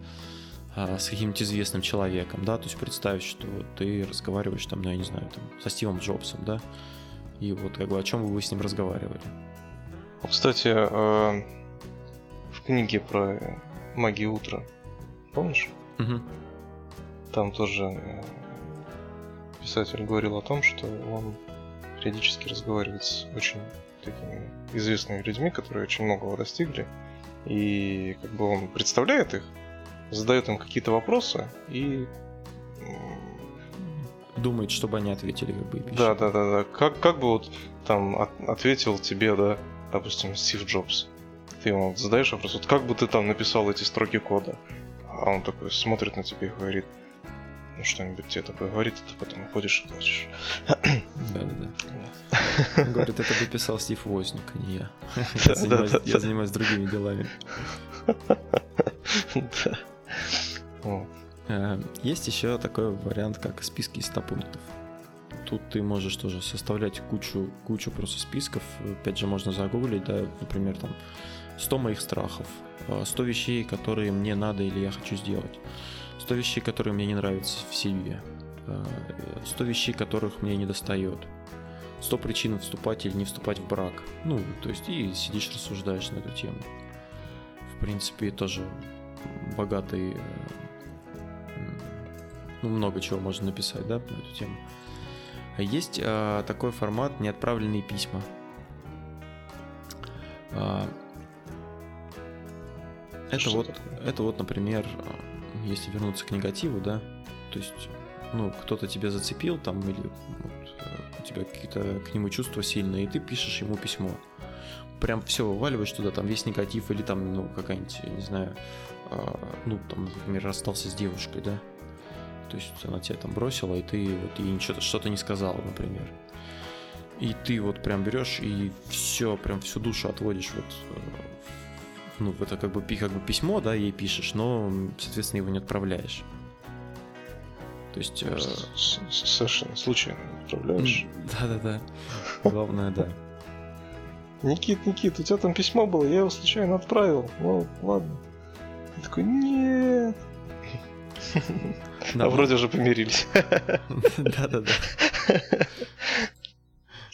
Speaker 1: а, с каким-нибудь известным человеком, да, то есть представить, что ты разговариваешь там, ну, я не знаю, там, со Стивом Джобсом, да, и вот как бы о чем вы с ним разговаривали.
Speaker 2: Кстати, в книге про магию утра, помнишь? Угу. Там тоже э, писатель говорил о том, что он периодически разговаривает с очень такими известными людьми, которые очень многого достигли, и как бы он представляет их, задает им какие-то вопросы и
Speaker 1: думает, чтобы они ответили как бы.
Speaker 2: Да, да, да, да. Как, как бы вот там от, ответил тебе, да, допустим, Стив Джобс. Ты ему задаешь вопрос, вот как бы ты там написал эти строки кода? А он такой смотрит на тебя и говорит, ну, что-нибудь тебе такое говорит, а ты потом уходишь и плачешь.
Speaker 1: Да-да-да. Говорит, это бы писал Стив Возник, а не я. Я занимаюсь другими делами. Э, есть еще такой вариант, как списки из 100 пунктов. Тут ты можешь тоже составлять кучу, кучу просто списков. Опять же, можно загуглить, да, например, там 100 моих страхов, 100 э, вещей, которые мне надо или я хочу сделать. 100 вещей, которые мне не нравятся в себе. 100 вещей, которых мне не достает. 100 причин вступать или не вступать в брак. Ну, то есть и сидишь, рассуждаешь на эту тему. В принципе, тоже богатый... Ну, много чего можно написать, да, на эту тему. Есть а, такой формат «Неотправленные письма». А, это вот, это вот, например, если вернуться к негативу, да, то есть, ну, кто-то тебя зацепил там, или вот, э, у тебя какие-то к нему чувства сильные, и ты пишешь ему письмо. Прям все вываливаешь туда, там весь негатив, или там, ну, какая-нибудь, я не знаю, э, ну, там, например, расстался с девушкой, да, то есть она тебя там бросила, и ты вот ей что-то, что-то не сказала, например. И ты вот прям берешь и все, прям всю душу отводишь вот э, ну, это как бы, как бы письмо, да, ей пишешь, но, соответственно, его не отправляешь. То есть... Э...
Speaker 2: Совершенно случайно отправляешь.
Speaker 1: Да-да-да. Главное, да.
Speaker 2: Никит, Никит, у тебя там письмо было, я его случайно отправил. Ну, ладно. Я такой, нет. А вроде уже помирились.
Speaker 1: Да-да-да.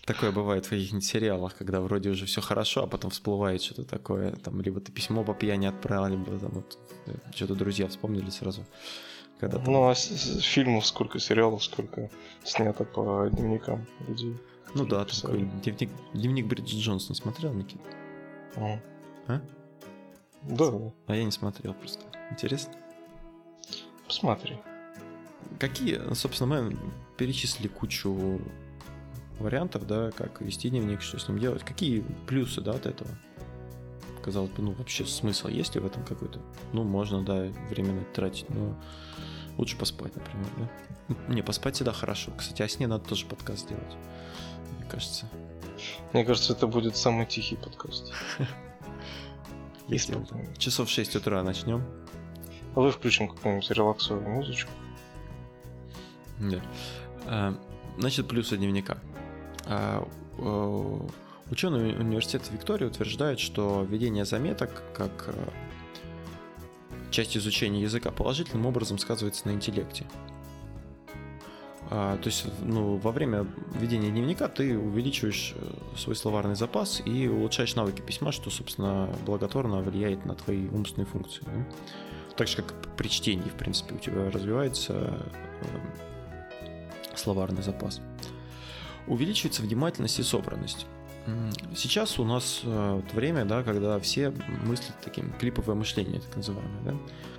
Speaker 1: Такое бывает в каких-нибудь сериалах, когда вроде уже все хорошо, а потом всплывает что-то такое. Там либо ты письмо по пьяни отправил, либо там вот э, что-то друзья вспомнили сразу.
Speaker 2: Когда там... Ну, а фильмов сколько, сериалов сколько снято по дневникам людей.
Speaker 1: Ну да, такой дневник, дневник Бриджит Джонс не смотрел, Никит?
Speaker 2: А? а? Да, да.
Speaker 1: А я не смотрел просто. Интересно?
Speaker 2: Посмотри.
Speaker 1: Какие, собственно, мы перечислили кучу вариантов, да, как вести дневник, что с ним делать. Какие плюсы, да, от этого? Казалось бы, ну, вообще смысл есть ли в этом какой-то? Ну, можно, да, временно тратить, но лучше поспать, например, да? Не, поспать всегда хорошо. Кстати, о сне надо тоже подкаст делать, мне кажется.
Speaker 2: Мне кажется, это будет самый тихий подкаст.
Speaker 1: Если часов в 6 утра начнем.
Speaker 2: А вы включим какую-нибудь релаксовую музычку.
Speaker 1: Да. А, значит, плюсы дневника. А, ученые университета Виктории утверждают, что ведение заметок как э, часть изучения языка положительным образом сказывается на интеллекте. А, то есть, ну, во время ведения дневника ты увеличиваешь э, свой словарный запас и улучшаешь навыки письма, что, собственно, благотворно влияет на твои умственные функции. Да? Так же, как при чтении, в принципе, у тебя развивается э, словарный запас увеличивается внимательность и собранность. Сейчас у нас э, время, да, когда все мыслят таким клиповое мышление, так называемое, да?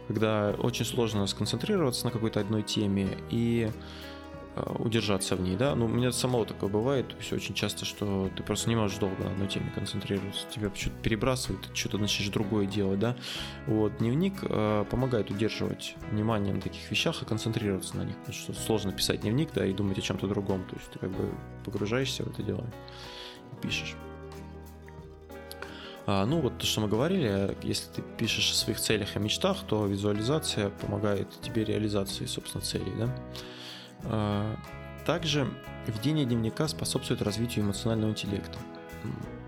Speaker 1: когда очень сложно сконцентрироваться на какой-то одной теме и удержаться в ней, да. Ну, у меня самого такое бывает, то есть очень часто, что ты просто не можешь долго на одной теме концентрироваться, тебя что-то перебрасывает, ты что-то начнешь другое делать, да. Вот, дневник э, помогает удерживать внимание на таких вещах и концентрироваться на них, потому что сложно писать дневник, да, и думать о чем-то другом, то есть ты как бы погружаешься в это дело и пишешь. А, ну, вот то, что мы говорили, если ты пишешь о своих целях и мечтах, то визуализация помогает тебе реализации, собственно, целей, да. А, также ведение дневника способствует развитию эмоционального интеллекта.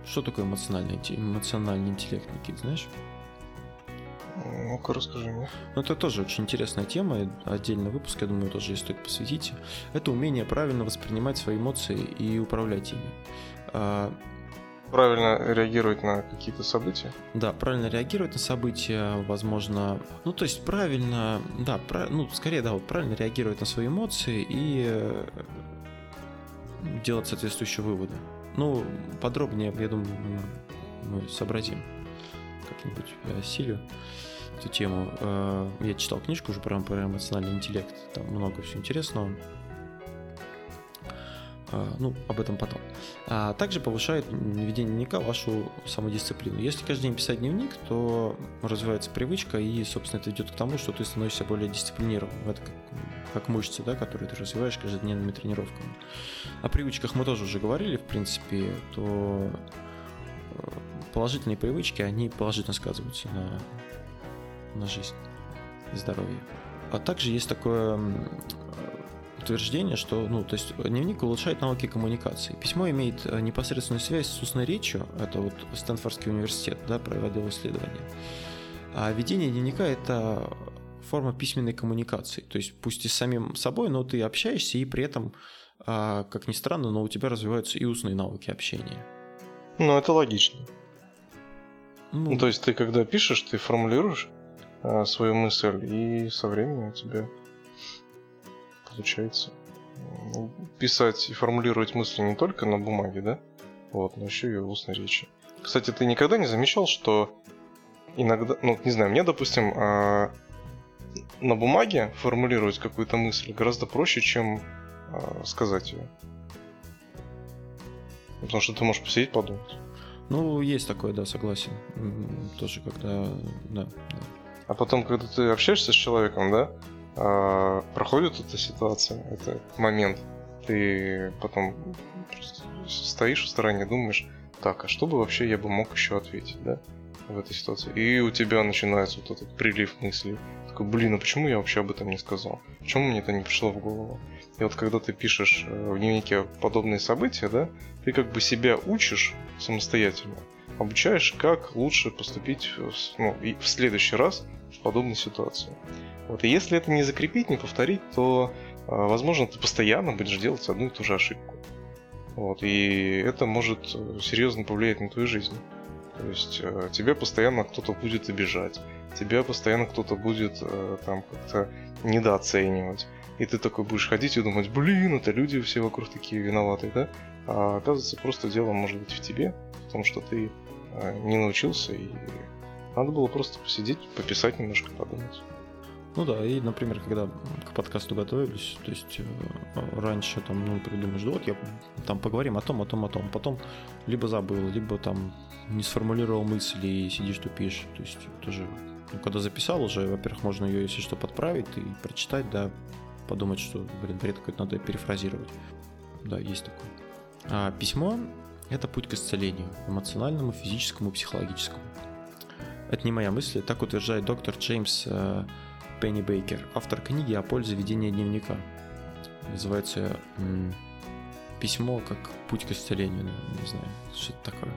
Speaker 1: Что такое эмоциональный, эмоциональный интеллект, Никит, знаешь?
Speaker 2: Ну-ка, расскажи мне.
Speaker 1: Ну, это тоже очень интересная тема, отдельный выпуск, я думаю, тоже стоит посвятить. Это умение правильно воспринимать свои эмоции и управлять ими.
Speaker 2: Правильно реагировать на какие-то события?
Speaker 1: Да, правильно реагировать на события, возможно, ну то есть правильно, да, прав, ну скорее да, вот правильно реагировать на свои эмоции и э, делать соответствующие выводы. Ну подробнее, я думаю, мы сообразим как-нибудь я осилю эту тему. Э, я читал книжку уже про, про эмоциональный интеллект, там много всего интересного. А, ну, об этом потом. А также повышает ведение дневника вашу самодисциплину. Если каждый день писать дневник, то развивается привычка, и, собственно, это идет к тому, что ты становишься более дисциплинированным. Это как, как мышцы, да, которые ты развиваешь каждодневными тренировками. О привычках мы тоже уже говорили, в принципе, то э, положительные привычки, они положительно сказываются на, на жизнь здоровье. А также есть такое утверждение, что, ну, то есть дневник улучшает навыки коммуникации. Письмо имеет э, непосредственную связь с устной речью, это вот Стэнфордский университет, да, проводил исследование. А ведение дневника – это форма письменной коммуникации, то есть пусть и с самим собой, но ты общаешься, и при этом, а, как ни странно, но у тебя развиваются и устные навыки общения.
Speaker 2: Ну, это логично. Ну, ну то есть ты когда пишешь, ты формулируешь а, свою мысль, и со временем у тебя получается. Писать и формулировать мысли не только на бумаге, да? Вот, но еще и в устной речи. Кстати, ты никогда не замечал, что иногда, ну, не знаю, мне, допустим, а, на бумаге формулировать какую-то мысль гораздо проще, чем а, сказать ее. Потому что ты можешь посидеть, подумать.
Speaker 1: Ну, есть такое, да, согласен. Тоже когда, да, да.
Speaker 2: А потом, когда ты общаешься с человеком, да, а, проходит эта ситуация, этот момент, ты потом стоишь в стороне, думаешь, так, а что бы вообще я бы мог еще ответить, да, в этой ситуации? И у тебя начинается вот этот прилив мыслей. Такой, блин, а почему я вообще об этом не сказал? Почему мне это не пришло в голову? И вот когда ты пишешь э, в дневнике подобные события, да, ты как бы себя учишь самостоятельно, обучаешь, как лучше поступить ну, в следующий раз в подобной ситуации. Вот, и если это не закрепить, не повторить, то, а, возможно, ты постоянно будешь делать одну и ту же ошибку. Вот, и это может э, серьезно повлиять на твою жизнь. То есть э, тебя постоянно кто-то будет обижать, тебя постоянно кто-то будет э, там как-то недооценивать. И ты такой будешь ходить и думать, блин, это люди все вокруг такие виноватые, да? А оказывается, просто дело может быть в тебе, в том, что ты не научился, и надо было просто посидеть, пописать немножко, подумать.
Speaker 1: Ну да, и, например, когда к подкасту готовились, то есть э, раньше там, ну, придумаешь, да вот я там поговорим о том, о том, о том, потом либо забыл, либо там не сформулировал мысли и сидишь тупишь, то есть тоже, ну, когда записал уже, во-первых, можно ее, если что, подправить и прочитать, да, подумать, что, блин, бред какой-то надо перефразировать. Да, есть такое. А письмо — это путь к исцелению, эмоциональному, физическому, психологическому. Это не моя мысль, так утверждает доктор Джеймс э, Пенни Бейкер, автор книги о пользе ведения дневника. Называется «Письмо как путь к исцелению», не знаю, что это такое.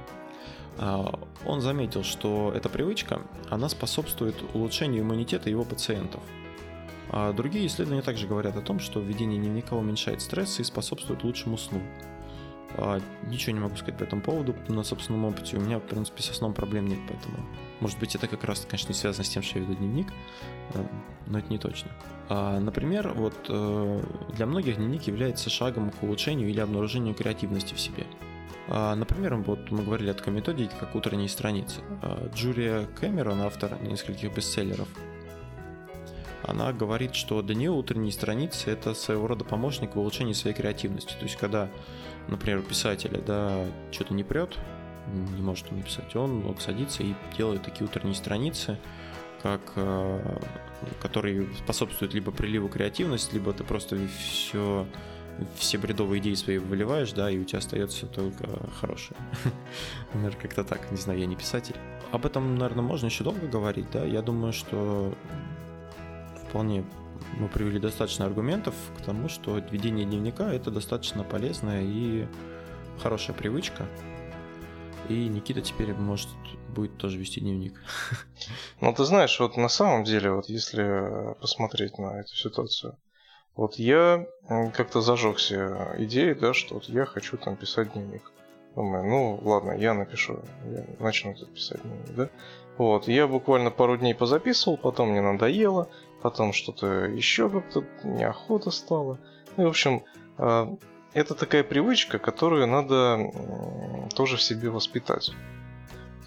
Speaker 1: А, он заметил, что эта привычка, она способствует улучшению иммунитета его пациентов. А другие исследования также говорят о том, что введение дневника уменьшает стресс и способствует лучшему сну. А, ничего не могу сказать по этому поводу на собственном опыте. У меня, в принципе, со сном проблем нет, поэтому... Может быть, это как раз, конечно, связано с тем, что я веду дневник, э, но это не точно. А, например, вот э, для многих дневник является шагом к улучшению или обнаружению креативности в себе. А, например, вот мы говорили о такой методике, как утренние страницы. Джулия Кэмерон, автор нескольких бестселлеров, она говорит, что для нее утренние страницы это своего рода помощник в улучшении своей креативности. То есть, когда, например, у писателя да, что-то не прет, не может он написать, он вот садится и делает такие утренние страницы, как, э, которые способствуют либо приливу креативности, либо ты просто все все бредовые идеи свои выливаешь, да, и у тебя остается только хорошее. Наверное, как-то так. Не знаю, я не писатель. Об этом, наверное, можно еще долго говорить, да. Я думаю, что вполне мы привели достаточно аргументов к тому, что ведение дневника это достаточно полезная и хорошая привычка. И Никита теперь может будет тоже вести дневник.
Speaker 2: Ну, ты знаешь, вот на самом деле, вот если посмотреть на эту ситуацию, вот я как-то зажегся идеей, да, что вот я хочу там писать дневник. Думаю, ну ладно, я напишу, я начну тут писать дневник, да. Вот, я буквально пару дней позаписывал, потом мне надоело, потом что-то еще как-то неохота стало. Ну, в общем, а, это такая привычка, которую надо тоже в себе воспитать.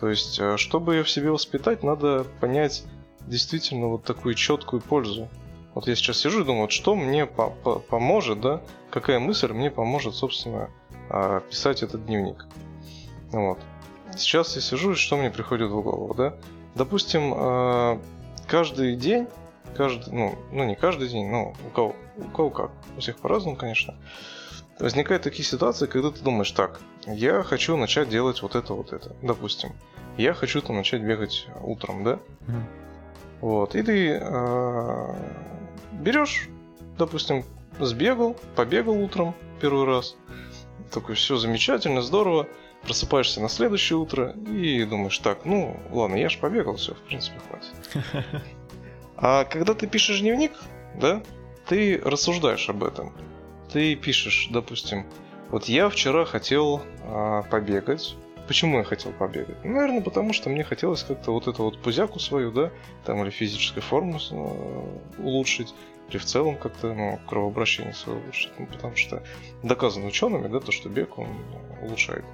Speaker 2: То есть, а, чтобы ее в себе воспитать, надо понять действительно вот такую четкую пользу. Вот я сейчас сижу и думаю, вот что мне по -по поможет, да, какая мысль мне поможет, собственно, а, писать этот дневник. Вот. Сейчас я сижу, и что мне приходит в голову, да? Допустим, каждый день каждый, ну, ну не каждый день, но у кого, у кого как, у всех по-разному, конечно. Возникают такие ситуации, когда ты думаешь, так, я хочу начать делать вот это, вот это, допустим. Я хочу там начать бегать утром, да? Mm. Вот, и ты э, берешь, допустим, сбегал, побегал утром первый раз, такой, все замечательно, здорово, просыпаешься на следующее утро и думаешь, так, ну, ладно, я же побегал, все, в принципе, хватит. А когда ты пишешь дневник, да, ты рассуждаешь об этом. Ты пишешь, допустим, вот я вчера хотел а, побегать. Почему я хотел побегать? Ну, наверное, потому что мне хотелось как-то вот эту вот пузяку свою, да, там или физическую форму э, улучшить, или в целом как-то, ну, кровообращение свое улучшить. Ну, потому что доказано учеными, да, то, что бег, он улучшает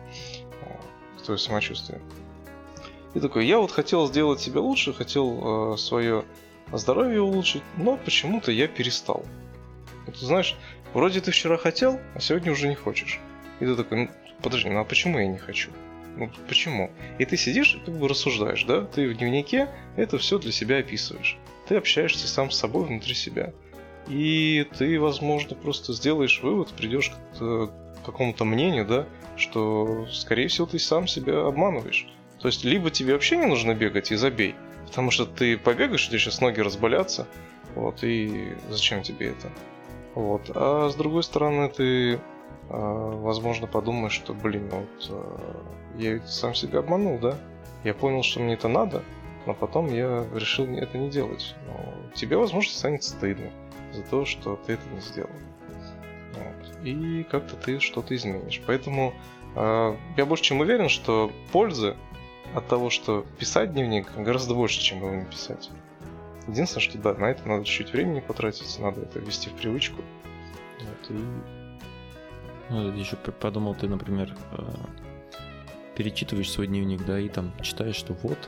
Speaker 2: э, твое самочувствие. И такой, я вот хотел сделать себя лучше, хотел э, свое здоровье улучшить, но почему-то я перестал. Ты знаешь, вроде ты вчера хотел, а сегодня уже не хочешь. И ты такой, ну, подожди, ну а почему я не хочу? Ну, почему? И ты сидишь и как бы рассуждаешь, да? Ты в дневнике это все для себя описываешь. Ты общаешься сам с собой внутри себя. И ты, возможно, просто сделаешь вывод, придешь к какому-то мнению, да, что, скорее всего, ты сам себя обманываешь. То есть, либо тебе вообще не нужно бегать и забей, Потому что ты побегаешь, у тебя сейчас ноги разболятся, вот, и зачем тебе это? Вот. А с другой стороны, ты, а, возможно, подумаешь, что, блин, ну вот а, я ведь сам себя обманул, да? Я понял, что мне это надо, но потом я решил это не делать. Но тебе, возможно, станет стыдно за то, что ты это не сделал. Вот. И как-то ты что-то изменишь. Поэтому э, я больше чем уверен, что пользы от того, что писать дневник гораздо больше, чем его не писать. Единственное, что да, на это надо чуть-чуть времени потратить, надо это ввести в привычку. Вот, и...
Speaker 1: Ну, еще подумал, ты, например, э, перечитываешь свой дневник, да, и там читаешь, что вот,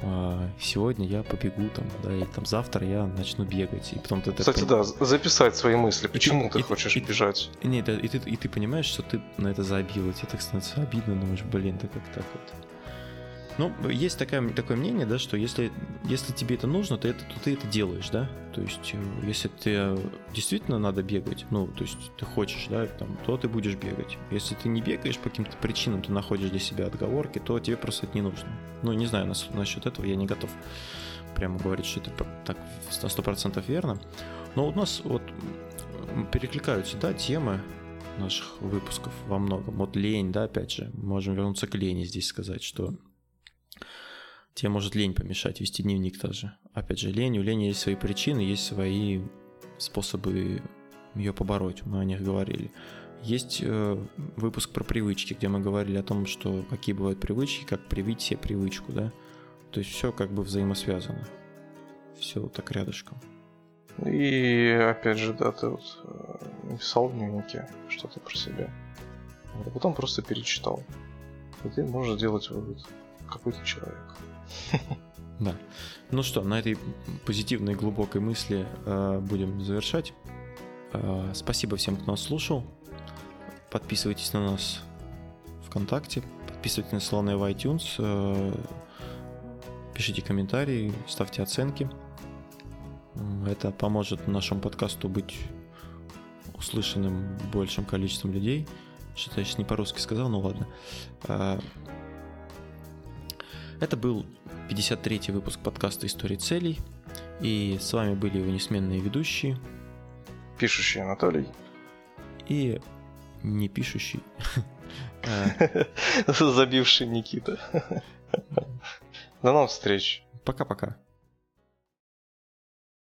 Speaker 1: а, сегодня я побегу там, да, и там завтра я начну бегать. И потом ты
Speaker 2: Кстати, так... да, записать свои мысли, почему и, ты и, хочешь
Speaker 1: и,
Speaker 2: бежать.
Speaker 1: Нет, и ты, и ты понимаешь, что ты на это забил, и тебе так становится обидно, думаешь, блин, да как так вот. Ну, есть такое, такое мнение, да, что если, если тебе это нужно, то, это, то ты это делаешь, да. То есть, э, если ты действительно надо бегать, ну, то есть ты хочешь, да, там, то ты будешь бегать. Если ты не бегаешь по каким-то причинам, ты находишь для себя отговорки, то тебе просто это не нужно. Ну, не знаю, нас, насчет этого я не готов прямо говорить, что это так на 100% верно. Но у нас вот перекликаются, да, темы наших выпусков во многом. Вот лень, да, опять же, можем вернуться к лени здесь сказать, что тебе может лень помешать вести дневник тоже. Опять же, лень, у лени есть свои причины, есть свои способы ее побороть, мы о них говорили. Есть э, выпуск про привычки, где мы говорили о том, что какие бывают привычки, как привить себе привычку, да. То есть все как бы взаимосвязано. Все так рядышком.
Speaker 2: И опять же, да, ты вот э, написал в дневнике что-то про себя. а потом просто перечитал. И ты можешь делать вывод, какой ты человек.
Speaker 1: Да. Ну что, на этой позитивной глубокой мысли э, будем завершать. Э, спасибо всем, кто нас слушал. Подписывайтесь на нас ВКонтакте, подписывайтесь на Слона в iTunes, э, пишите комментарии, ставьте оценки. Это поможет нашему подкасту быть услышанным большим количеством людей. Что-то я сейчас не по-русски сказал, ну ладно. Это был 53-й выпуск подкаста «Истории целей». И с вами были его несменные ведущие.
Speaker 2: Пишущий Анатолий.
Speaker 1: И не пишущий.
Speaker 2: Забивший Никита. До новых встреч.
Speaker 1: Пока-пока.